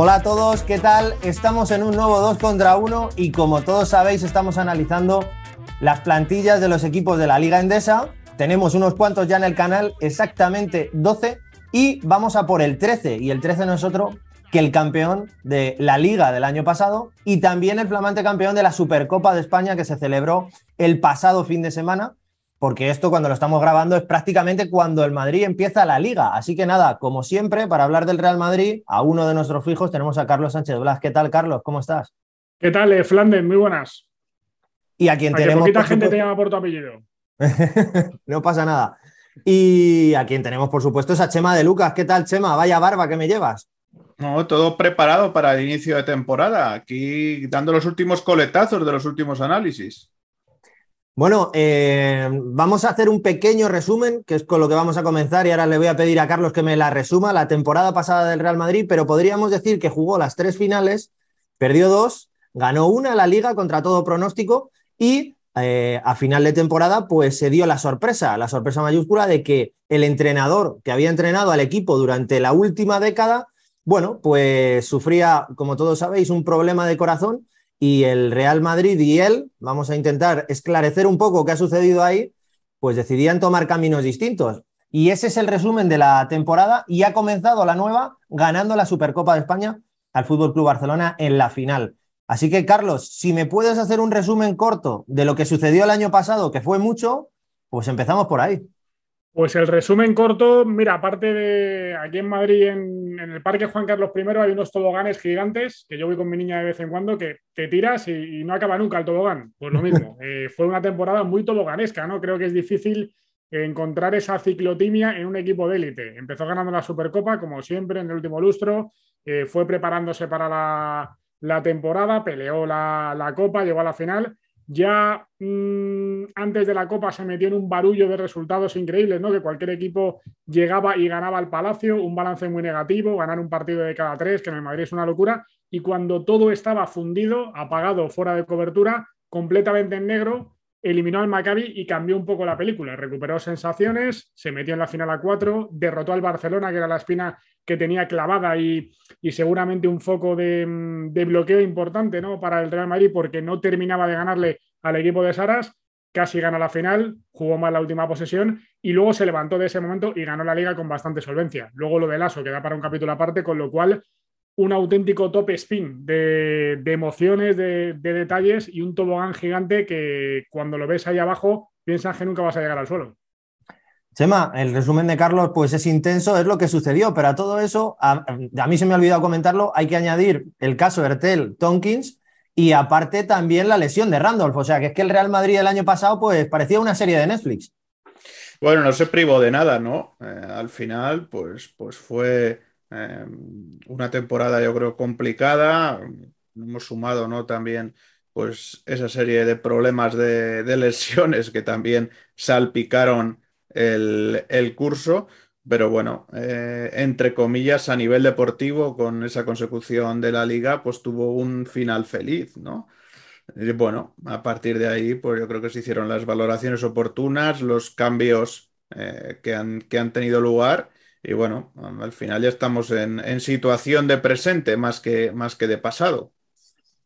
Hola a todos, ¿qué tal? Estamos en un nuevo 2 contra 1 y como todos sabéis estamos analizando las plantillas de los equipos de la Liga Endesa. Tenemos unos cuantos ya en el canal, exactamente 12, y vamos a por el 13. Y el 13 no es otro que el campeón de la Liga del año pasado y también el flamante campeón de la Supercopa de España que se celebró el pasado fin de semana porque esto cuando lo estamos grabando es prácticamente cuando el Madrid empieza la liga. Así que nada, como siempre, para hablar del Real Madrid, a uno de nuestros fijos tenemos a Carlos Sánchez Blas. ¿Qué tal, Carlos? ¿Cómo estás? ¿Qué tal, eh, Flandes? Muy buenas. Y a quien tenemos. poquita gente te llama por tu apellido. no pasa nada. Y a quien tenemos, por supuesto, es a Chema de Lucas. ¿Qué tal, Chema? Vaya barba que me llevas. No, todo preparado para el inicio de temporada. Aquí dando los últimos coletazos de los últimos análisis. Bueno, eh, vamos a hacer un pequeño resumen, que es con lo que vamos a comenzar, y ahora le voy a pedir a Carlos que me la resuma, la temporada pasada del Real Madrid, pero podríamos decir que jugó las tres finales, perdió dos, ganó una la liga contra todo pronóstico y eh, a final de temporada pues se dio la sorpresa, la sorpresa mayúscula de que el entrenador que había entrenado al equipo durante la última década, bueno, pues sufría, como todos sabéis, un problema de corazón y el Real Madrid y él, vamos a intentar esclarecer un poco qué ha sucedido ahí, pues decidían tomar caminos distintos. Y ese es el resumen de la temporada y ha comenzado la nueva ganando la Supercopa de España al Fútbol Club Barcelona en la final. Así que Carlos, si me puedes hacer un resumen corto de lo que sucedió el año pasado, que fue mucho, pues empezamos por ahí. Pues el resumen corto, mira, aparte de aquí en Madrid, en, el Parque Juan Carlos I, hay unos toboganes gigantes que yo voy con mi niña de vez en cuando que te tiras y, no acaba nunca el tobogán. Pues lo mismo, eh, fue una temporada muy toboganesca, ¿no? Creo que es difícil encontrar esa ciclotimia en un equipo de élite. Empezó ganando la Supercopa, como siempre, en el último lustro, eh, fue preparándose para la, temporada, peleó la, la Copa, llegó a la final ya mm, antes de la Copa se metió en un barullo de resultados increíbles, ¿no? Que cualquier equipo llegaba y ganaba al Palacio, un balance muy negativo, ganar un partido de cada tres, que en el Madrid es una locura. Y cuando todo estaba fundido, apagado, fuera de cobertura, completamente en negro, eliminó al Maccabi y cambió un poco la película. Recuperó sensaciones, se metió en la final a cuatro, derrotó al Barcelona, que era la espina que tenía clavada y, seguramente un foco de, de, bloqueo importante ¿no? para el Real Madrid porque no terminaba de ganarle al equipo de Saras. Casi gana la final, jugó mal la última posesión y luego se levantó de ese momento y ganó la liga con bastante solvencia. Luego lo del ASO queda para un capítulo aparte, con lo cual un auténtico top spin de, emociones, de, detalles y un tobogán gigante que cuando lo ves ahí abajo piensas que nunca vas a llegar al suelo. Chema, el resumen de Carlos pues es intenso, es lo que sucedió, pero a todo eso, a, mí se me ha olvidado comentarlo, hay que añadir el caso Ertel Tonkins y aparte también la lesión de Randolph, o sea que es que el Real Madrid el año pasado pues parecía una serie de Netflix. Bueno, no se privó de nada, ¿no? Eh, al final pues, pues fue Em, una temporada yo creo complicada. Hemos sumado ¿no? también pues esa serie de problemas de, lesiones que también salpicaron el, curso. Pero bueno, eh, entre comillas, a nivel deportivo, con esa consecución de la liga, pues tuvo un final feliz, ¿no? Y bueno, a partir de ahí, pues yo creo que se hicieron las valoraciones oportunas, los cambios eh, que, han, que han tenido lugar y bueno, al final ya estamos en, situación de presente más que, más que de pasado.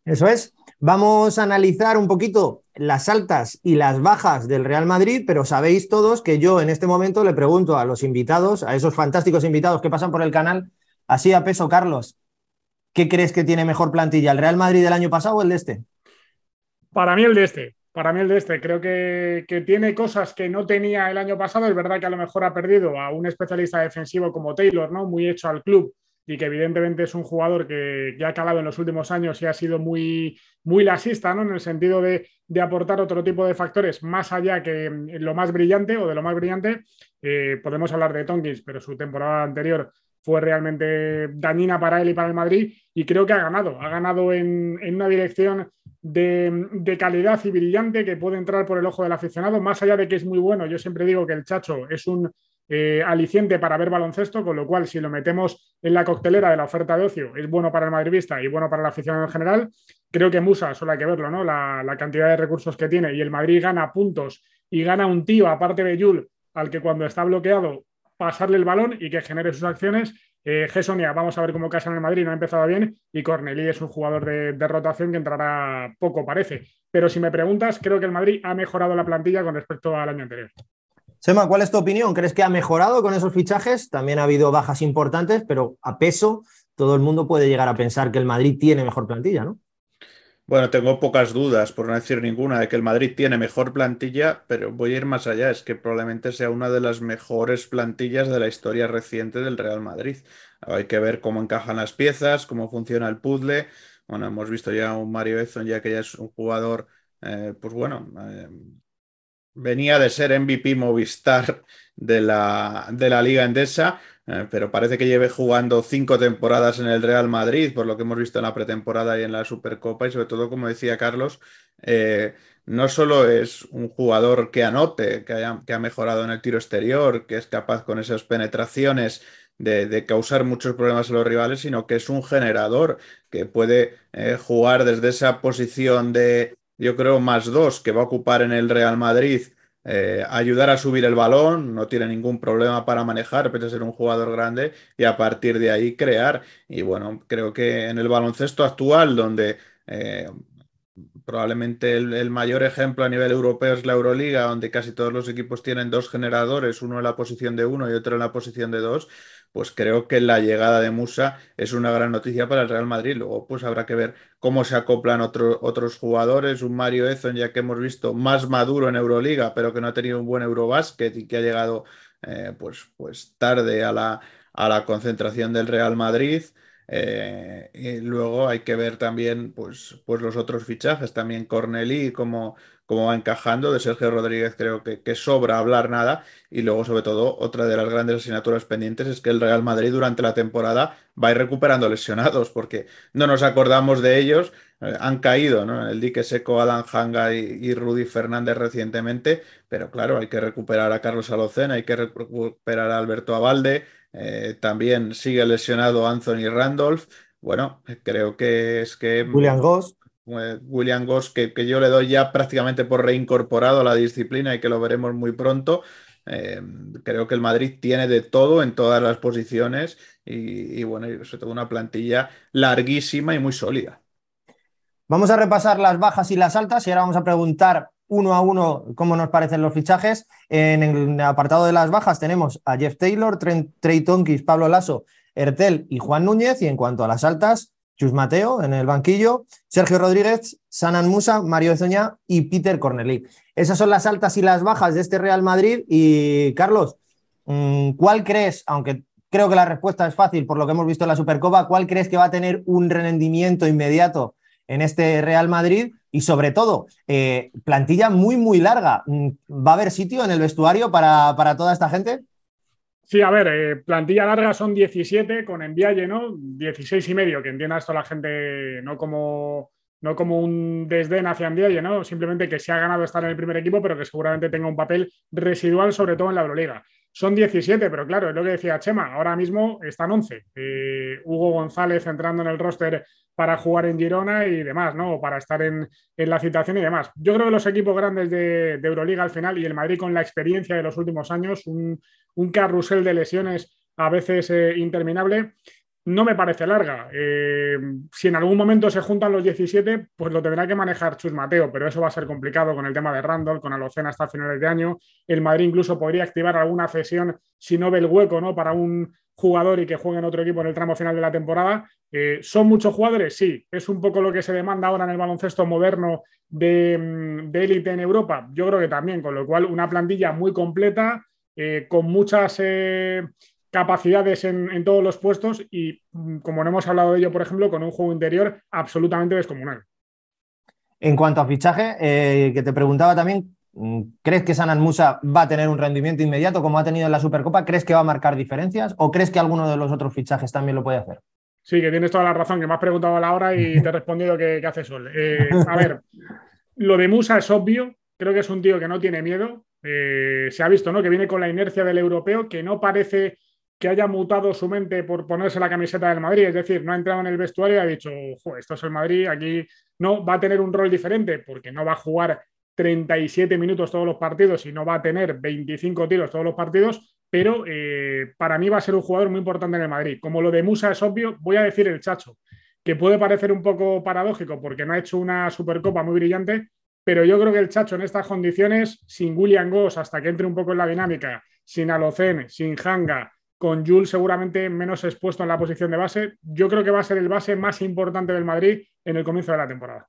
Eso es. Vamos a analizar un poquito las altas y las bajas del Real Madrid, pero sabéis todos que yo en este momento le pregunto a los invitados, a esos fantásticos invitados que pasan por el canal, así a peso, Carlos, ¿qué crees que tiene mejor plantilla, el Real Madrid del año pasado o el de este? Para mí el de este. Para mí el de este, creo que, tiene cosas que no tenía el año pasado. Es verdad que a lo mejor ha perdido a un especialista defensivo como Taylor, ¿no? Muy hecho al club y que evidentemente es un jugador que ya ha calado en los últimos años y ha sido muy, muy lasista, ¿no? En el sentido de, aportar otro tipo de factores más allá que lo más brillante o de lo más brillante. Eh, podemos hablar de Tonkins, pero su temporada anterior fue realmente dañina para él y para el Madrid y creo que ha ganado, ha ganado en, una dirección de, calidad y brillante que puede entrar por el ojo del aficionado, más allá de que es muy bueno, yo siempre digo que el Chacho es un eh, aliciente para ver baloncesto, con lo cual si lo metemos en la coctelera de la oferta de ocio es bueno para el madridista y bueno para el aficionado en general, creo que Musa, solo hay que verlo, ¿no? La, la cantidad de recursos que tiene y el Madrid gana puntos y gana un tío, aparte de Yul, al que cuando está bloqueado pasarle el balón y que genere sus acciones, Eh, vamos a ver cómo casa en el Madrid, no ha empezado bien. Y Cornelí es un jugador de, de, rotación que entrará poco, parece. Pero si me preguntas, creo que el Madrid ha mejorado la plantilla con respecto al año anterior. Sema, ¿cuál es tu opinión? ¿Crees que ha mejorado con esos fichajes? También ha habido bajas importantes, pero a peso todo el mundo puede llegar a pensar que el Madrid tiene mejor plantilla, ¿no? Bueno, tengo pocas dudas, por no decir ninguna, de que el Madrid tiene mejor plantilla, pero voy a ir más allá, es que probablemente sea una de las mejores plantillas de la historia reciente del Real Madrid. Hay que ver cómo encajan las piezas, cómo funciona el puzzle. Bueno, hemos visto ya un Mario Ezon, ya que ya es un jugador, eh, pues bueno, eh, venía de ser MVP Movistar de la, de la Liga Endesa, eh, pero parece que lleve jugando cinco temporadas en el Real Madrid, por lo que hemos visto en la pretemporada y en la Supercopa, y sobre todo, como decía Carlos, eh, no solo es un jugador que anote, que, que, ha mejorado en el tiro exterior, que es capaz con esas penetraciones de, causar muchos problemas a los rivales, sino que es un generador que puede eh, jugar desde esa posición de yo creo, más dos que va a ocupar en el Real Madrid, eh, ayudar a subir el balón, no tiene ningún problema para manejar, pese a ser un jugador grande, y a partir de ahí crear. Y bueno, creo que en el baloncesto actual, donde eh, probablemente el, mayor ejemplo a nivel europeo es la Euroliga, donde casi todos los equipos tienen dos generadores, uno en la posición de uno y otro en la posición de dos, pues creo que la llegada de Musa es una gran noticia para el Real Madrid. Luego, pues habrá que ver cómo se acoplan otros jugadores. Un Mario Ezon, ya que hemos visto más maduro en Euroliga, pero que no ha tenido un buen Eurobásquet y que ha llegado eh, pues, pues tarde a la, a la concentración del Real Madrid. Eh, y luego hay que ver también pues, pues los otros fichajes, también Cornelí, como cómo va encajando. De Sergio Rodríguez creo que, sobra hablar nada. Y luego, sobre todo, otra de las grandes asignaturas pendientes es que el Real Madrid durante la temporada va a ir recuperando lesionados, porque no nos acordamos de ellos. Eh, han caído ¿no? el dique seco Alan Hanga y, Rudy Fernández recientemente, pero claro, hay que recuperar a Carlos Alocena, hay que recuperar a Alberto Abalde. Eh, también sigue lesionado Anthony Randolph. Bueno, creo que es que. William Goss. William Goss, que, yo le doy ya prácticamente por reincorporado a la disciplina y que lo veremos muy pronto. Eh, creo que el Madrid tiene de todo en todas las posiciones y, y, bueno, sobre todo una plantilla larguísima y muy sólida. Vamos a repasar las bajas y las altas y ahora vamos a preguntar uno a uno cómo nos parecen los fichajes. En el apartado de las bajas tenemos a Jeff Taylor, Trey Tonkis, Pablo Lasso, Ertel y Juan Núñez. Y en cuanto a las altas, Chus Mateo en el banquillo, Sergio Rodríguez, Sanan Musa, Mario Zoña y Peter Cornelí. Esas son las altas y las bajas de este Real Madrid. Y Carlos, mm, ¿cuál crees, aunque creo que la respuesta es fácil por lo que hemos visto en la Supercopa, cuál crees que va a tener un rendimiento inmediato en este Real Madrid? Y sobre todo, eh, plantilla muy, muy larga. Mm, ¿Va a haber sitio en el vestuario para, para toda esta gente? Sí, a ver, eh, plantilla larga son 17 con Envialle, ¿no? 16 y medio, que entienda esto la gente no como, no como un desdén hacia Envialle, ¿no? Simplemente que se ha ganado estar en el primer equipo, pero que seguramente tenga un papel residual, sobre todo en la Euroliga. Son 17, pero claro, es lo que decía Chema, ahora mismo están 11. Eh, Hugo González entrando en el roster para jugar en Girona y demás, ¿no? O para estar en, la citación y demás. Yo creo que los equipos grandes de, de, Euroliga al final y el Madrid con la experiencia de los últimos años, un, un carrusel de lesiones a veces eh, interminable, no me parece larga. Eh, si en algún momento se juntan los 17, pues lo tendrá que manejar Chus Mateo, pero eso va a ser complicado con el tema de Randall, con Alocena hasta finales de año. El Madrid incluso podría activar alguna cesión si no ve el hueco ¿no? para un jugador y que juegue en otro equipo en el tramo final de la temporada. Eh, ¿Son muchos jugadores? Sí. ¿Es un poco lo que se demanda ahora en el baloncesto moderno de mm, élite en Europa? Yo creo que también, con lo cual una plantilla muy completa eh, con muchas capacidades en, todos los puestos y, mm, como no hemos hablado de ello, por ejemplo, con un juego interior absolutamente descomunal. En cuanto a fichaje, eh, que te preguntaba también, mm, ¿crees que Sanan Musa va a tener un rendimiento inmediato como ha tenido en la Supercopa? ¿Crees que va a marcar diferencias o crees que alguno de los otros fichajes también lo puede hacer? Sí, que tienes toda la razón, que me has preguntado a la hora y te he respondido que, hace sol. a ver, lo de Musa es obvio, creo que es un tío que no tiene miedo, eh, se ha visto ¿no? que viene con la inercia del europeo, que no parece que haya mutado su mente por ponerse la camiseta del Madrid, es decir, no ha entrado en el vestuario y ha dicho, esto es el Madrid, aquí no va a tener un rol diferente porque no va a jugar 37 minutos todos los partidos y no va a tener 25 tiros todos los partidos, pero eh, para mí va a ser un jugador muy importante en el Madrid. Como lo de Musa es obvio, voy a decir el Chacho, que puede parecer un poco paradójico porque no ha hecho una Supercopa muy brillante, pero yo creo que el Chacho en estas condiciones, sin William Goss, hasta que entre un poco en la dinámica, sin Alocen, sin Hanga, con Jules seguramente menos expuesto en la posición de base, yo creo que va a ser el base más importante del Madrid en el comienzo de la temporada.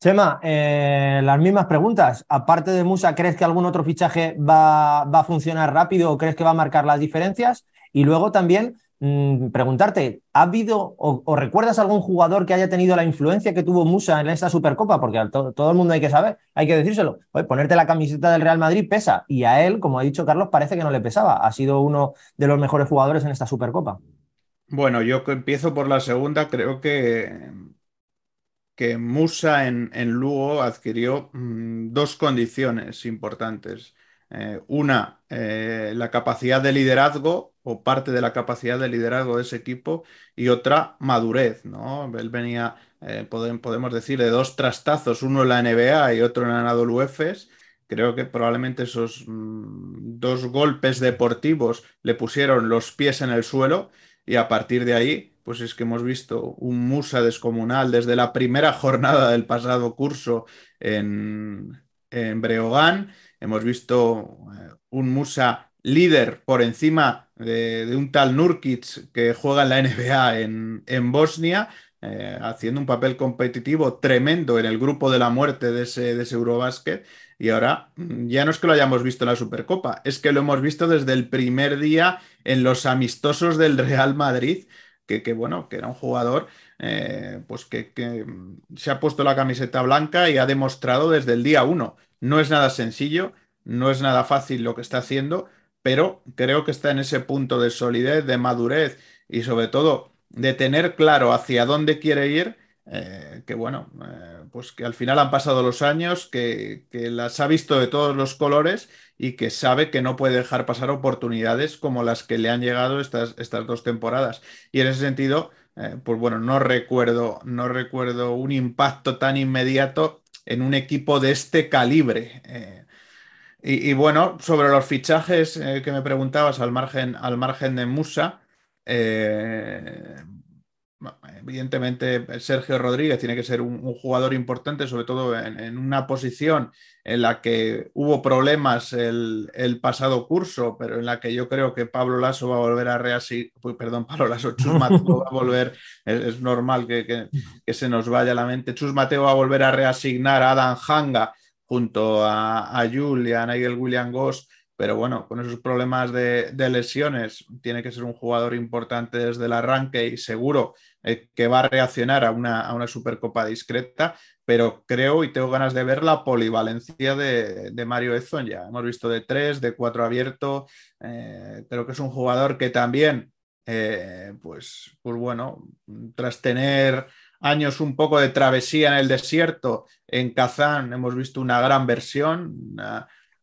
Chema, eh, las mismas preguntas. Aparte de Musa, ¿crees que algún otro fichaje va, va, a funcionar rápido o crees que va a marcar las diferencias? Y luego también, Mm, preguntarte, ¿ha habido o, recuerdas algún jugador que haya tenido la influencia que tuvo Musa en esta Supercopa? Porque todo el mundo hay que saber, hay que decírselo. ponerte la camiseta del Real Madrid pesa y a él, como ha dicho Carlos, parece que no le pesaba. Ha sido uno de los mejores jugadores en esta Supercopa. Bueno, yo empiezo por la segunda, creo que, que Musa en, en Lugo adquirió mm, dos condiciones importantes. Eh, una, eh, la capacidad de liderazgo o parte de la capacidad de liderazgo de ese equipo y otra, madurez, ¿no? Él venía, eh, podemos decir, de dos trastazos, uno en la NBA y otro en la UEFES. Creo que probablemente esos mm, dos golpes deportivos le pusieron los pies en el suelo y a partir de ahí, pues es que hemos visto un Musa descomunal desde la primera jornada del pasado curso en, en Breogán Hemos visto eh, un Musa líder por encima de, un tal Nurkic que juega en la NBA en, Bosnia, eh, haciendo un papel competitivo tremendo en el grupo de la muerte de ese, de ese Eurobasket. Y ahora mm, ya no es que lo hayamos visto en la Supercopa, es que lo hemos visto desde el primer día en los amistosos del Real Madrid, que, bueno, que era un jugador eh, pues que, mm, se ha puesto la camiseta blanca y ha demostrado desde el día uno no es nada sencillo, no es nada fácil lo que está haciendo, pero creo que está en ese punto de solidez, de madurez y sobre todo de tener claro hacia dónde quiere ir, eh, que bueno, eh, pues que al final han pasado los años, que, las ha visto de todos los colores y que sabe que no puede dejar pasar oportunidades como las que le han llegado estas, estas dos temporadas. Y en ese sentido, eh, pues bueno, no recuerdo, no recuerdo un impacto tan inmediato en un equipo de este calibre. Eh, y, bueno, sobre los fichajes eh, que me preguntabas al margen, al margen de Musa, eh, evidentemente Sergio Rodríguez tiene que ser un, jugador importante, sobre todo en, una posición en la que hubo problemas el, pasado curso, pero en la que yo creo que Pablo Lasso va a volver a reasignar, perdón, Pablo Lasso, Chus Mateo va a volver, es, normal que, se nos vaya la mente, Chus Mateo va a volver a reasignar a Adam Hanga junto a, a Julia, a Nigel William Goss pero bueno, con esos problemas de, lesiones, tiene que ser un jugador importante desde el arranque y seguro eh, que va a reaccionar a una, Supercopa discreta, pero creo y tengo ganas de ver la polivalencia de, Mario Ezon ya. Hemos visto de tres, de cuatro abierto, eh, creo que es un jugador que también, eh, pues, pues bueno, tras tener años un poco de travesía en el desierto, en Kazán hemos visto una gran versión,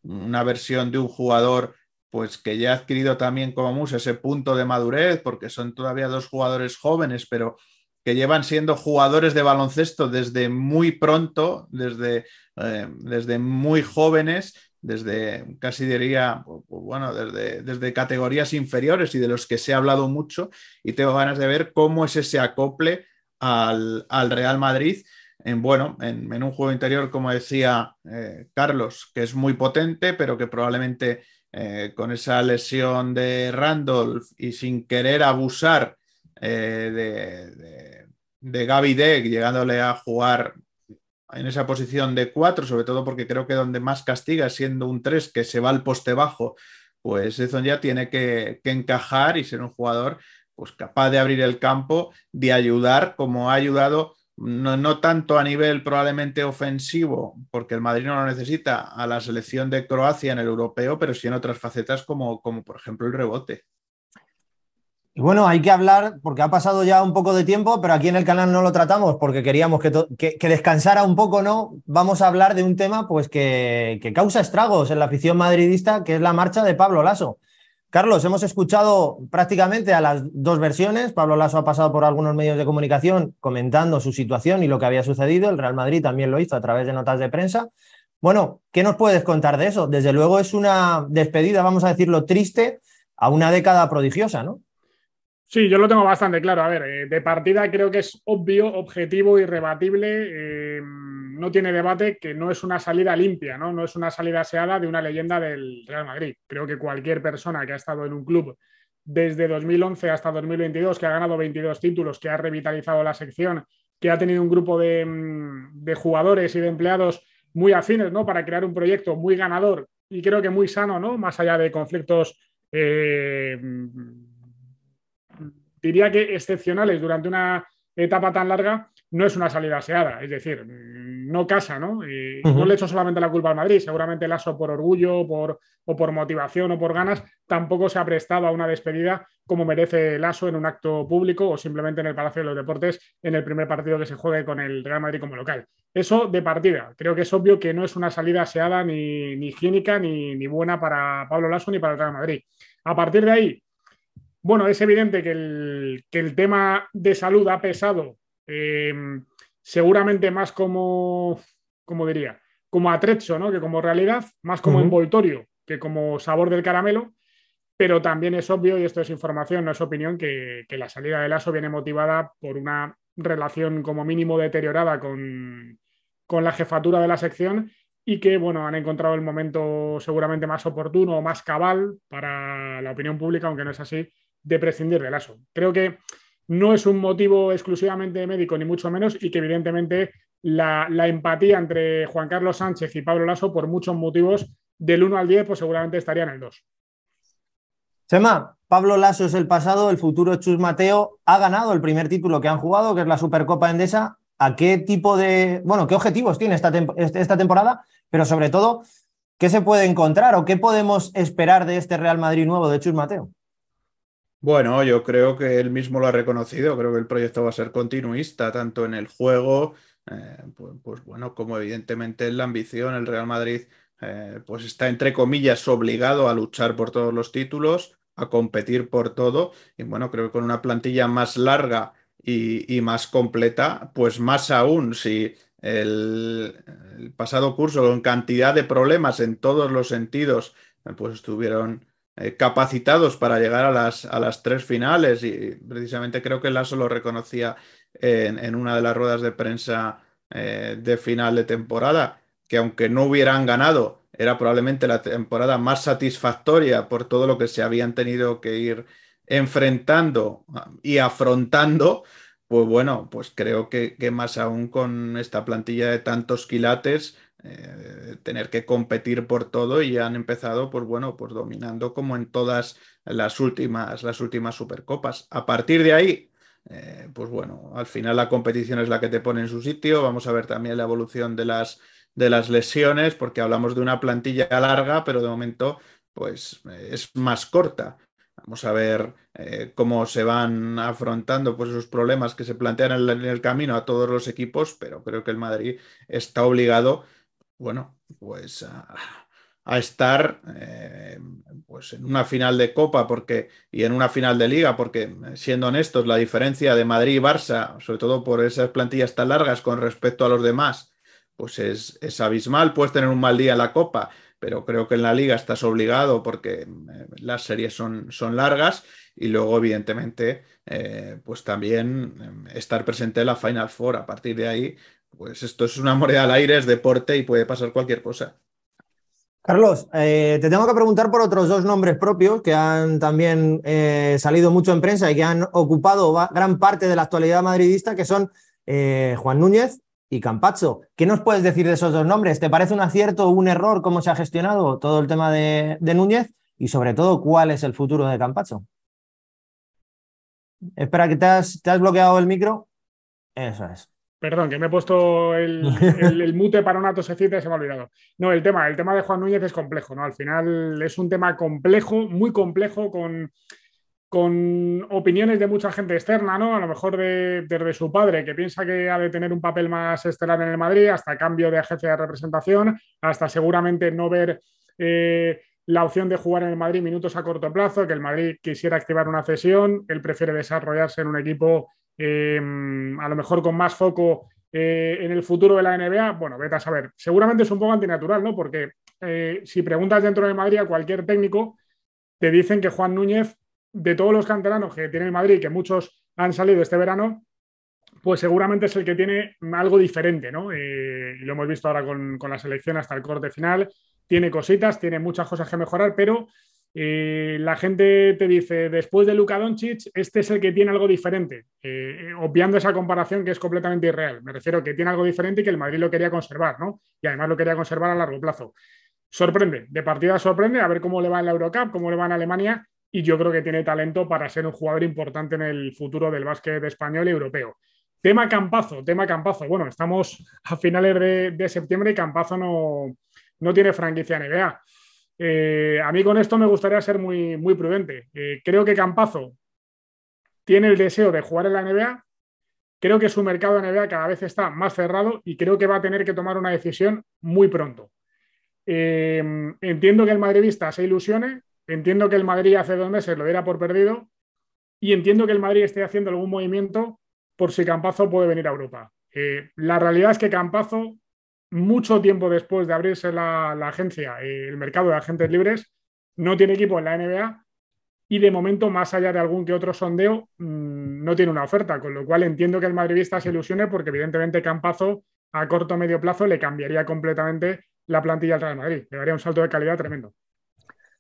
una versión de un jugador pues que ya ha adquirido también como Musa ese punto de madurez, porque son todavía dos jugadores jóvenes, pero que llevan siendo jugadores de baloncesto desde muy pronto, desde, eh, desde muy jóvenes, desde casi diría, bueno, desde, desde, categorías inferiores y de los que se ha hablado mucho, y tengo ganas de ver cómo es ese acople al, al Real Madrid en, bueno, en, un juego interior, como decía eh, Carlos, que es muy potente, pero que probablemente eh, con esa lesión de Randolph y sin querer abusar eh, de, de, Gaby Deck, llegándole a jugar en esa posición de cuatro, sobre todo porque creo que donde más castiga, siendo un 3 que se va al poste bajo, pues eso ya tiene que, que encajar y ser un jugador pues capaz de abrir el campo, de ayudar como ha ayudado no, tanto a nivel probablemente ofensivo, porque el Madrid no lo necesita a la selección de Croacia en el europeo, pero sí en otras facetas como, como por ejemplo el rebote. Y bueno, hay que hablar, porque ha pasado ya un poco de tiempo, pero aquí en el canal no lo tratamos porque queríamos que, descansara un poco, ¿no? Vamos a hablar de un tema pues, que, que, causa estragos en la afición madridista, que es la marcha de Pablo Lasso. Carlos, hemos escuchado prácticamente a las dos versiones. Pablo Lasso ha pasado por algunos medios de comunicación comentando su situación y lo que había sucedido. El Real Madrid también lo hizo a través de notas de prensa. Bueno, ¿qué nos puedes contar de eso? Desde luego es una despedida, vamos a decirlo, triste a una década prodigiosa, ¿no? Sí, yo lo tengo bastante claro. A ver, eh, de partida creo que es obvio, objetivo, irrebatible. Eh, no tiene debate que no es una salida limpia, ¿no? No es una salida aseada de una leyenda del Real Madrid. Creo que cualquier persona que ha estado en un club desde 2011 hasta 2022, que ha ganado 22 títulos, que ha revitalizado la sección, que ha tenido un grupo de, mm, jugadores y de empleados muy afines, ¿no? Para crear un proyecto muy ganador y creo que muy sano, ¿no? Más allá de conflictos eh, diría que excepcionales durante una etapa tan larga, no es una salida aseada. Es decir, no casa, ¿no? Y no le echo solamente la culpa al Madrid. Seguramente el ASO por orgullo por, o por motivación o por ganas tampoco se ha prestado a una despedida como merece el ASO en un acto público o simplemente en el Palacio de los Deportes en el primer partido que se juegue con el Real Madrid como local. Eso de partida. Creo que es obvio que no es una salida aseada ni, higiénica ni, ni buena para Pablo Lasso ni para el Real Madrid. A partir de ahí, bueno, es evidente que el, tema de salud ha pesado eh, seguramente más como, como diría, como atrecho, ¿no? Que como realidad, más como envoltorio que como sabor del caramelo. Pero también es obvio, y esto es información, no es opinión, que, la salida del ASO viene motivada por una relación como mínimo deteriorada con, con la jefatura de la sección y que bueno, han encontrado el momento seguramente más oportuno o más cabal para la opinión pública, aunque no es así, de prescindir del ASO. Creo que no es un motivo exclusivamente médico, ni mucho menos, y que evidentemente la, empatía entre Juan Carlos Sánchez y Pablo Lasso, por muchos motivos, del 1 al 10, pues seguramente estaría en el 2. Sema, Pablo Lasso es el pasado, el futuro Chus Mateo ha ganado el primer título que han jugado, que es la Supercopa Endesa. ¿A qué tipo de, bueno, qué objetivos tiene esta, esta temporada? Pero sobre todo, ¿qué se puede encontrar o qué podemos esperar de este Real Madrid nuevo de Chus Mateo? Bueno, yo creo que él mismo lo ha reconocido, creo que el proyecto va a ser continuista, tanto en el juego, eh, pues, pues, bueno, como evidentemente en la ambición, el Real Madrid eh, pues está entre comillas obligado a luchar por todos los títulos, a competir por todo, y bueno, creo que con una plantilla más larga y, más completa, pues más aún si el, el pasado curso con cantidad de problemas en todos los sentidos, pues estuvieron eh, capacitados para llegar a las, a las tres finales. Y precisamente creo que Lasso lo reconocía en, una de las ruedas de prensa eh, de final de temporada, que aunque no hubieran ganado, era probablemente la temporada más satisfactoria por todo lo que se habían tenido que ir enfrentando ah, y afrontando, pues bueno, pues creo que, que más aún con esta plantilla de tantos quilates, eh, tener que competir por todo y han empezado, pues bueno, pues dominando como en todas las últimas, las últimas supercopas. A partir de ahí, eh, pues bueno, al final la competición es la que te pone en su sitio. Vamos a ver también la evolución de las, de las lesiones, porque hablamos de una plantilla larga, pero de momento, pues es más corta. Vamos a ver eh, cómo se van afrontando pues, esos problemas que se plantean en el, camino a todos los equipos, pero creo que el Madrid está obligado bueno, pues a, estar eh, pues en una final de Copa porque, y en una final de Liga, porque siendo honestos, la diferencia de Madrid y Barça, sobre todo por esas plantillas tan largas con respecto a los demás, pues es, es abismal. Puedes tener un mal día en la Copa, pero creo que en la Liga estás obligado porque eh, las series son, son largas y luego, evidentemente, eh, pues también estar presente en la Final Four. A partir de ahí, pues esto es una moneda al aire, es deporte y puede pasar cualquier cosa. Carlos, eh, te tengo que preguntar por otros dos nombres propios que han también eh, salido mucho en prensa y que han ocupado gran parte de la actualidad madridista, que son eh, Juan Núñez y Campazzo. ¿Qué nos puedes decir de esos dos nombres? ¿Te parece un acierto o un error cómo se ha gestionado todo el tema de, Núñez? Y sobre todo, ¿cuál es el futuro de Campazzo? Espera, que te has bloqueado el micro. Eso es. Perdón, que me he puesto el, mute para una tosecita y se me ha olvidado. No, el tema, el tema de Juan Núñez es complejo, ¿no? Al final es un tema complejo, muy complejo, con, con opiniones de mucha gente externa, ¿no? A lo mejor de, desde su padre, que piensa que ha de tener un papel más estelar en el Madrid, hasta cambio de agencia de representación, hasta seguramente no ver eh, la opción de jugar en el Madrid minutos a corto plazo, que el Madrid quisiera activar una cesión, él prefiere desarrollarse en un equipo Em, a lo mejor con más foco eh, en el futuro de la NBA, bueno, vete a saber. Seguramente es un poco antinatural, ¿no? Porque eh, si preguntas dentro de Madrid a cualquier técnico, te dicen que Juan Núñez, de todos los canteranos que tiene el Madrid, que muchos han salido este verano, pues seguramente es el que tiene algo diferente, ¿no? Eh, lo hemos visto ahora con, con, la selección hasta el corte final. Tiene cositas, tiene muchas cosas que mejorar, pero eh, la gente te dice, después de Luka Doncic, este es el que tiene algo diferente, eh, obviando esa comparación que es completamente irreal. Me refiero a que tiene algo diferente y que el Madrid lo quería conservar, ¿no? Y además lo quería conservar a largo plazo. Sorprende, de partida sorprende, a ver cómo le va en la Eurocup, cómo le va en Alemania, y yo creo que tiene talento para ser un jugador importante en el futuro del básquet español y europeo. Tema Campazo, tema Campazo. Bueno, estamos a finales de, septiembre y Campazo no, no tiene franquicia NBA. Eh, a mí con esto me gustaría ser muy, muy prudente. Eh, creo que Campazo tiene el deseo de jugar en la NBA. Creo que su mercado de NBA cada vez está más cerrado y creo que va a tener que tomar una decisión muy pronto. Eh, entiendo que el madridista se ilusione, entiendo que el Madrid hace dos meses lo diera por perdido y entiendo que el Madrid esté haciendo algún movimiento por si Campazo puede venir a Europa. la realidad es que Campazo mucho tiempo después de abrirse la, agencia, eh, el mercado de agentes libres, no tiene equipo en la NBA y de momento, más allá de algún que otro sondeo, mm, no tiene una oferta, con lo cual entiendo que el madridista se ilusione porque evidentemente Campazo a corto o medio plazo le cambiaría completamente la plantilla al Real Madrid, le daría un salto de calidad tremendo.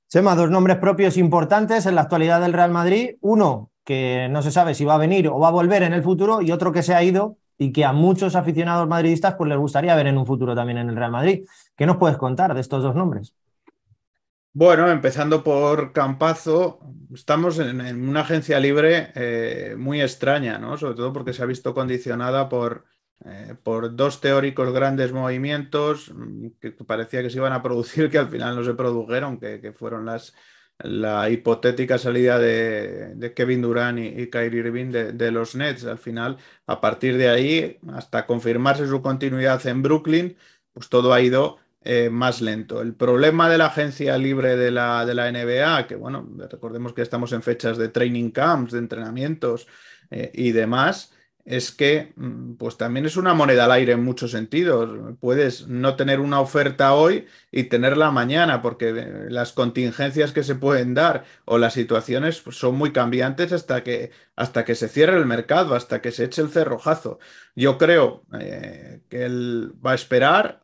Sema, dos nombres propios importantes en la actualidad del Real Madrid. Uno que no se sabe si va a venir o va a volver en el futuro y otro que se ha ido y que a muchos aficionados madridistas pues les gustaría ver en un futuro también en el Real Madrid. ¿Qué nos puedes contar de estos dos nombres? Bueno, empezando por Campazo, estamos en, una agencia libre eh, muy extraña, ¿no? Sobre todo porque se ha visto condicionada por, eh, por dos teóricos grandes movimientos mm, que parecía que se iban a producir, que al final no se produjeron, que fueron las, la hipotética salida de, Kevin Durant y, Kyrie Irving de, los Nets. Al final, a partir de ahí, hasta confirmarse su continuidad en Brooklyn, pues todo ha ido eh, más lento. El problema de la agencia libre de la, de la NBA, que bueno, recordemos que estamos en fechas de training camps, de entrenamientos eh, y demás, es que mm, pues también es una moneda al aire en muchos sentidos. Puedes no tener una oferta hoy y tenerla mañana, porque eh, las contingencias que se pueden dar o las situaciones pues, son muy cambiantes hasta que, hasta que se cierre el mercado, hasta que se eche el cerrojazo. Yo creo eh, que él va a esperar,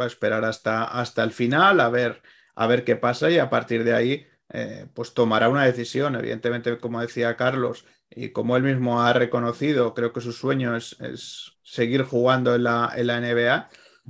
va a esperar hasta, hasta el final, a ver, a ver qué pasa y a partir de ahí eh, pues tomará una decisión. Evidentemente, como decía Carlos, y como él mismo ha reconocido, creo que su sueño es, seguir jugando en la, en la, NBA,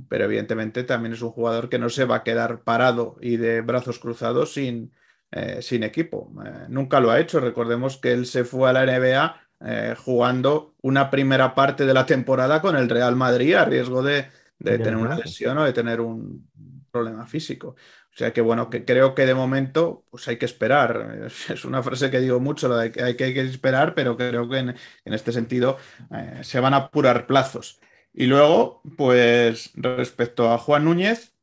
pero evidentemente también es un jugador que no se va a quedar parado y de brazos cruzados sin, eh, sin equipo. Eh, nunca lo ha hecho. Recordemos que él se fue a la NBA eh, jugando una primera parte de la temporada con el Real Madrid a riesgo de, de tener una lesión o de tener un problema físico. O sea que bueno, que creo que de momento pues hay que esperar. Es una frase que digo mucho, lo de que hay que, esperar, pero creo que en, este sentido eh, se van a apurar plazos. Y luego, pues respecto a Juan Núñez,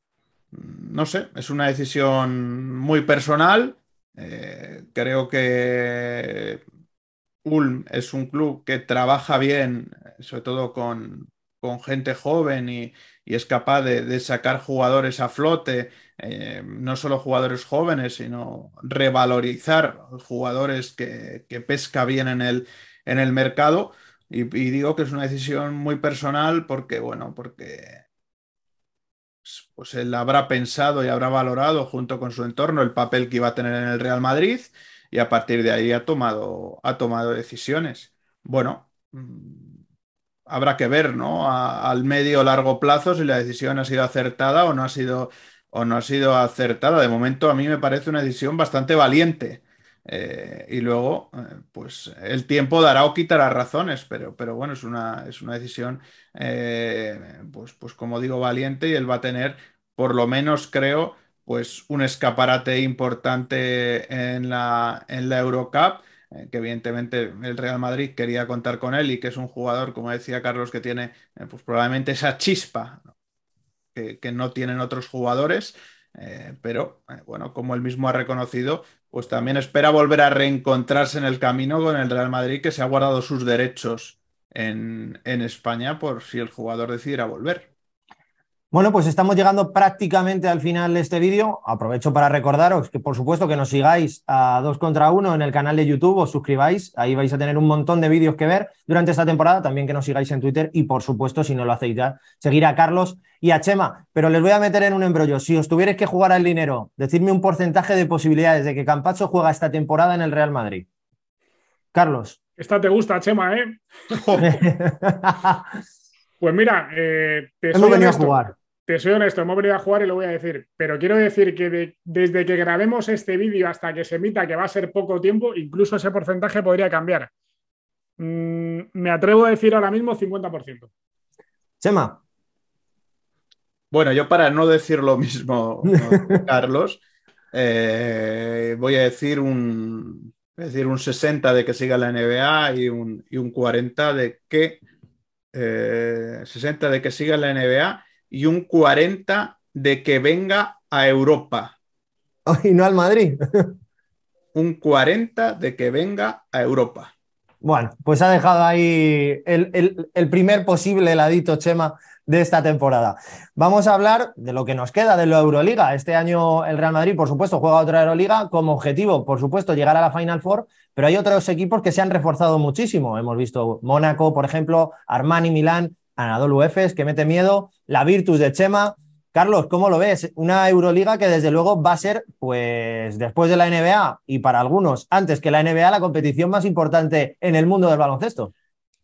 no sé, es una decisión muy personal. Eh, creo que Ulm es un club que trabaja bien, sobre todo con, gente joven y, es capaz de sacar jugadores a flote eh, no solo jugadores jóvenes, sino revalorizar jugadores que, pesca bien en el, en el mercado. Y, digo que es una decisión muy personal porque, bueno, porque pues él habrá pensado y habrá valorado junto con su entorno el papel que iba a tener en el Real Madrid y a partir de ahí ha tomado, ha tomado decisiones. Bueno, mm, habrá que ver, ¿no? al medio o largo plazo si la decisión ha sido acertada o no ha sido o no ha sido acertada. De momento a mí me parece una decisión bastante valiente. Eh, y luego, eh, pues el tiempo dará o quitará razones, pero, pero bueno, es una, es una decisión, eh, pues, pues como digo, valiente y él va a tener, por lo menos creo, pues un escaparate importante en la, en la Eurocup, que evidentemente el Real Madrid quería contar con él y que es un jugador, como decía Carlos, que tiene pues probablemente esa chispa que, no tienen otros jugadores. Eh, pero eh, bueno, como él mismo ha reconocido, pues también espera volver a reencontrarse en el camino con el Real Madrid, que se ha guardado sus derechos en, en España por si el jugador decidiera volver. Bueno, pues estamos llegando prácticamente al final de este vídeo. Aprovecho para recordaros que, por supuesto, que nos sigáis a 2 contra 1 en el canal de YouTube, os suscribáis, ahí vais a tener un montón de vídeos que ver durante esta temporada, también que nos sigáis en Twitter y, por supuesto, si no lo hacéis ya, seguir a Carlos y a Chema. Pero les voy a meter en un embrollo. Si os tuvierais que jugar al dinero, decidme un porcentaje de posibilidades de que Campacho juega esta temporada en el Real Madrid. Carlos. Esta te gusta, Chema, ¿eh? pues mira, eh, te Hemos venido a jugar te soy honesto, hemos venido a jugar y lo voy a decir, pero quiero decir que desde que grabemos este vídeo hasta que se emita, que va a ser poco tiempo, incluso ese porcentaje podría cambiar. Mm, me atrevo a decir ahora mismo 50%. Chema. Bueno, yo para no decir lo mismo, Carlos, eh, voy a decir un, decir un 60 de que siga la NBA y un, un 40 de que 60 eh, de que siga la NBA y un 40 de que venga a Europa. Y no al Madrid. un 40 de que venga a Europa. Bueno, pues ha dejado ahí el, primer posible heladito, Chema, de esta temporada. Vamos a hablar de lo que nos queda de la Euroliga. Este año el Real Madrid, por supuesto, juega otra Euroliga como objetivo, por supuesto, llegar a la Final Four, pero hay otros equipos que se han reforzado muchísimo. Hemos visto Mónaco, por ejemplo, Armani, Milán, Anadolu Efes, que mete miedo, la Virtus de Chema. Carlos, ¿cómo lo ves? Una Euroliga que desde luego va a ser, pues después de la NBA y para algunos, antes que la NBA, la competición más importante en el mundo del baloncesto.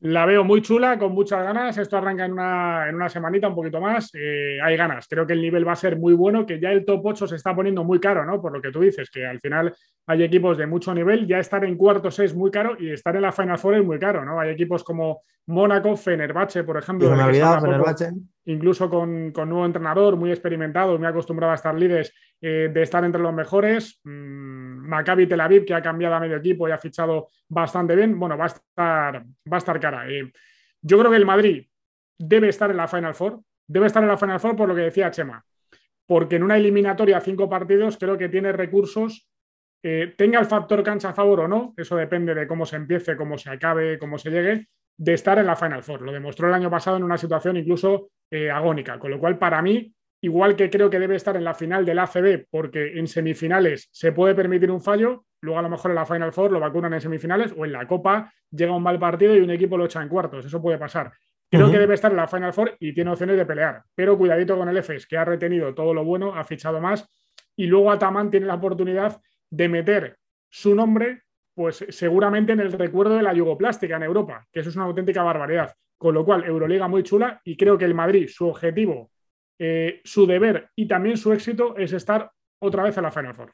La veo muy chula, con muchas ganas. Esto arranca en una, en una semanita, un poquito más. Eh, hay ganas. Creo que el nivel va a ser muy bueno, que ya el top 8 se está poniendo muy caro, ¿no? Por lo que tú dices, que al final hay equipos de mucho nivel. Ya estar en cuartos es muy caro y estar en la Final Four es muy caro, ¿no? Hay equipos como Mónaco, Fenerbahce, por ejemplo. me Fenerbahce incluso con, nuevo entrenador, muy experimentado, muy acostumbrado a estar líderes, eh, de estar entre los mejores. Mm, Maccabi Tel Aviv, que ha cambiado a medio equipo y ha fichado bastante bien, bueno, va a estar, va a estar cara. Eh, yo creo que el Madrid debe estar en la Final Four, debe estar en la Final Four por lo que decía Chema, porque en una eliminatoria a cinco partidos creo que tiene recursos, eh, tenga el factor cancha a favor o no, eso depende de cómo se empiece, cómo se acabe, cómo se llegue, de estar en la Final Four. Lo demostró el año pasado en una situación incluso eh, agónica, con lo cual para mí, igual que creo que debe estar en la final del ACB, porque en semifinales se puede permitir un fallo, luego a lo mejor en la Final Four lo vacunan en semifinales o en la Copa llega un mal partido y un equipo lo echa en cuartos, eso puede pasar. Creo que debe estar en la Final Four y tiene opciones de pelear, pero cuidadito con el EFES, que ha retenido todo lo bueno, ha fichado más y luego Ataman tiene la oportunidad de meter su nombre pues seguramente en el recuerdo de la yugoplástica en Europa, que eso es una auténtica barbaridad. Con lo cual, Euroliga muy chula y creo que el Madrid, su objetivo, eh, su deber y también su éxito es estar otra vez en la Final Four.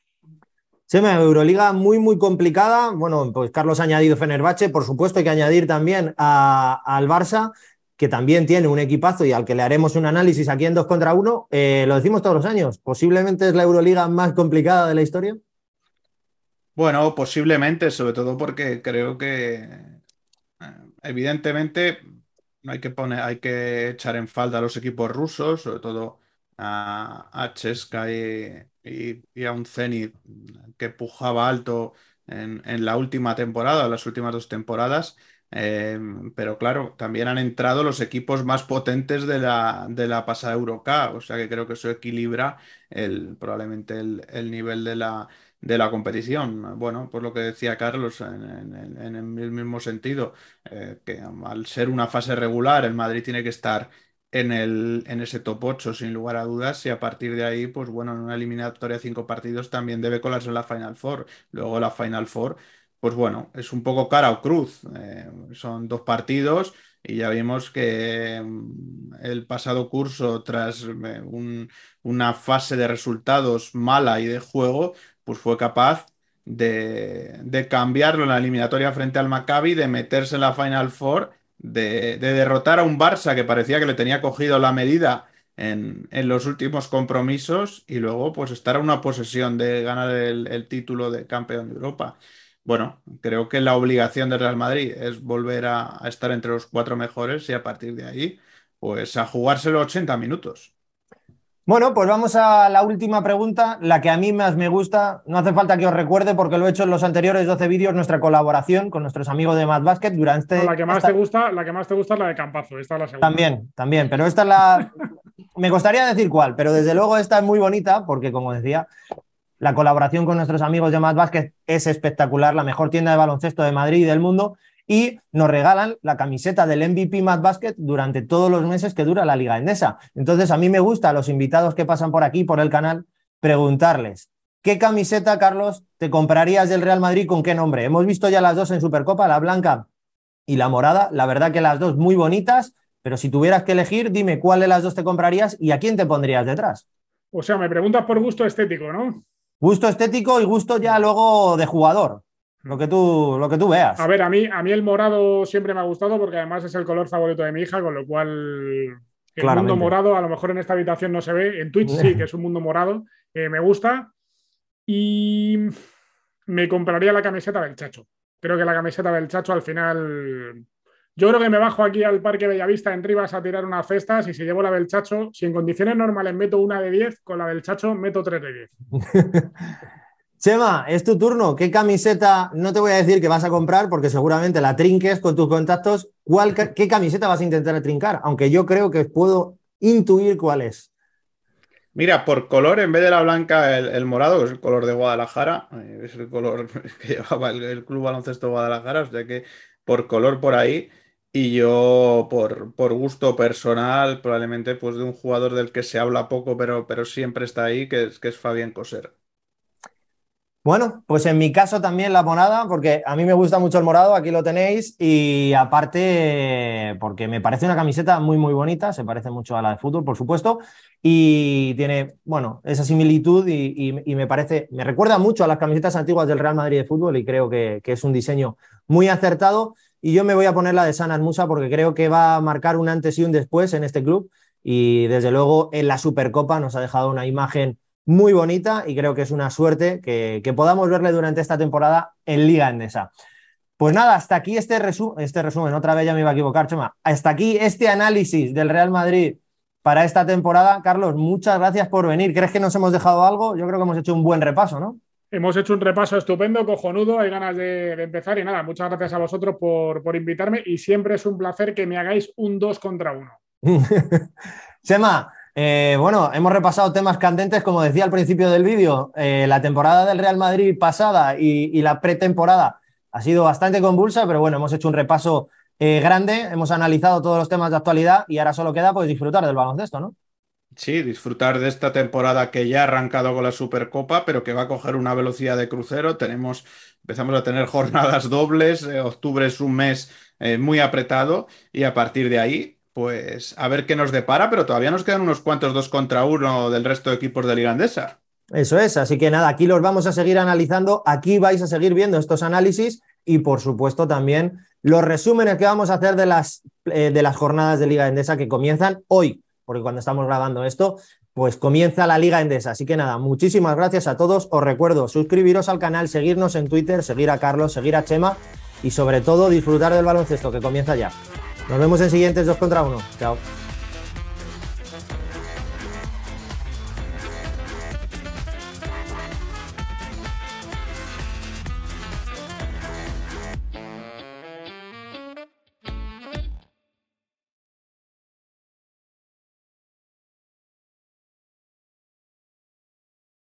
me Euroliga muy, muy complicada. Bueno, pues Carlos ha añadido Fenerbahce, por supuesto, hay que añadir también al Barça, que también tiene un equipazo y al que le haremos un análisis aquí en dos contra uno. Eh, lo decimos todos los años, posiblemente es la Euroliga más complicada de la historia. Bueno, posiblemente, sobre todo porque creo que eh, evidentemente hay que poner, hay que echar en falta a los equipos rusos, sobre todo a, Cheska y, a un Zenit que pujaba alto en, la última temporada, las últimas dos temporadas. Eh, pero claro, también han entrado los equipos más potentes de la, de la pasada Eurocup, o sea que creo que eso equilibra el, probablemente el nivel de la, de la competición. Bueno, pues lo que decía Carlos en, el mismo sentido, eh, que al ser una fase regular, el Madrid tiene que estar en, el, en ese top 8 sin lugar a dudas y a partir de ahí, pues bueno, en una eliminatoria de cinco partidos también debe colarse en la Final Four. Luego la Final Four, pues bueno, es un poco cara o cruz. Eh, son dos partidos. Y ya vimos que mm, el pasado curso, tras eh, una fase de resultados mala y de juego, pues fue capaz de, cambiarlo en la eliminatoria frente al Maccabi, de meterse en la Final Four, de, derrotar a un Barça que parecía que le tenía cogido la medida en, los últimos compromisos y luego pues estar a una posesión de ganar el, título de campeón de Europa. Bueno, creo que la obligación del Real Madrid es volver a, estar entre los cuatro mejores y a partir de ahí, pues a jugarse los 80 minutos. Bueno, pues vamos a la última pregunta, la que a mí más me gusta. No hace falta que os recuerde porque lo he hecho en los anteriores 12 vídeos, nuestra colaboración con nuestros amigos de Mad Basket durante... la, que más te gusta, la que más te gusta es la de Campazo, esta es la segunda. También, también, pero esta es la... me costaría decir cuál, pero desde luego esta es muy bonita porque, como decía, la colaboración con nuestros amigos de Mad Basket es espectacular, la mejor tienda de baloncesto de Madrid y del mundo y nos regalan la camiseta del MVP Mad Basket durante todos los meses que dura la Liga Endesa. Entonces, a mí me gusta a los invitados que pasan por aquí, por el canal, preguntarles, ¿qué camiseta, Carlos, te comprarías del Real Madrid con qué nombre? Hemos visto ya las dos en Supercopa, la blanca y la morada. La verdad que las dos muy bonitas, pero si tuvieras que elegir, dime cuál de las dos te comprarías y a quién te pondrías detrás. O sea, me preguntas por gusto estético, ¿no? Gusto estético y gusto ya luego de jugador. Lo que tú, lo que tú veas. A ver, a mí, a mí el morado siempre me ha gustado porque además es el color favorito de mi hija, con lo cual el mundo morado a lo mejor en esta habitación no se ve. En Twitch sí, que es un mundo morado. Eh, me gusta. Y me compraría la camiseta del Chacho. Creo que la camiseta del Chacho al final. Yo creo que me bajo aquí al Parque Bellavista en Rivas a tirar unas cestas y si llevo la del Chacho, si en condiciones normales meto una de 10, con la del Chacho meto 3 de 10. Chema, es tu turno. ¿Qué camiseta? No te voy a decir que vas a comprar porque seguramente la trinques con tus contactos. ¿Cuál, ¿Qué camiseta vas a intentar trincar? Aunque yo creo que puedo intuir cuál es. Mira, por color, en vez de la blanca, el, morado, que es el color de Guadalajara, eh, es el color que llevaba el, Club Baloncesto Guadalajara, o sea que por color por ahí. Y yo, por, por, gusto personal, probablemente pues de un jugador del que se habla poco, pero, pero siempre está ahí, que es, que es Fabián Coser. Bueno, pues en mi caso también la monada, porque a mí me gusta mucho el morado, aquí lo tenéis, y aparte porque me parece una camiseta muy, muy bonita, se parece mucho a la de fútbol, por supuesto, y tiene, bueno, esa similitud y, me parece, me recuerda mucho a las camisetas antiguas del Real Madrid de fútbol y creo que, es un diseño muy acertado. Y yo me voy a poner la de San Musa porque creo que va a marcar un antes y un después en este club. Y desde luego en la Supercopa nos ha dejado una imagen muy bonita y creo que es una suerte que, podamos verle durante esta temporada en Liga Endesa. Pues nada, hasta aquí este, este resumen, otra vez ya me iba a equivocar, Chema, hasta aquí este análisis del Real Madrid para esta temporada. Carlos, muchas gracias por venir. ¿Crees que nos hemos dejado algo? Yo creo que hemos hecho un buen repaso, ¿no? Hemos hecho un repaso estupendo, cojonudo, hay ganas de, empezar y nada, muchas gracias a vosotros por, por invitarme y siempre es un placer que me hagáis un 2 contra 1. Chema, eh, bueno, hemos repasado temas candentes, como decía al principio del vídeo, eh, la temporada del Real Madrid pasada y, la pretemporada ha sido bastante convulsa, pero bueno, hemos hecho un repaso eh, grande, hemos analizado todos los temas de actualidad y ahora solo queda pues disfrutar del baloncesto, ¿no? Sí, disfrutar de esta temporada que ya ha arrancado con la Supercopa, pero que va a coger una velocidad de crucero. Tenemos, empezamos a tener jornadas dobles, octubre es un mes muy apretado y a partir de ahí pues a ver qué nos depara, pero todavía nos quedan unos cuantos dos contra uno del resto de equipos de Liga Andesa. Eso es, así que nada, aquí los vamos a seguir analizando, aquí vais a seguir viendo estos análisis y por supuesto también los resúmenes que vamos a hacer de las, eh, de las jornadas de Liga Endesa que comienzan hoy, porque cuando estamos grabando esto, pues comienza la Liga Endesa. Así que nada, muchísimas gracias a todos. Os recuerdo suscribiros al canal, seguirnos en Twitter, seguir a Carlos, seguir a Chema y sobre todo disfrutar del baloncesto que comienza ya. Nos vemos en siguientes 2 contra 1. Chao.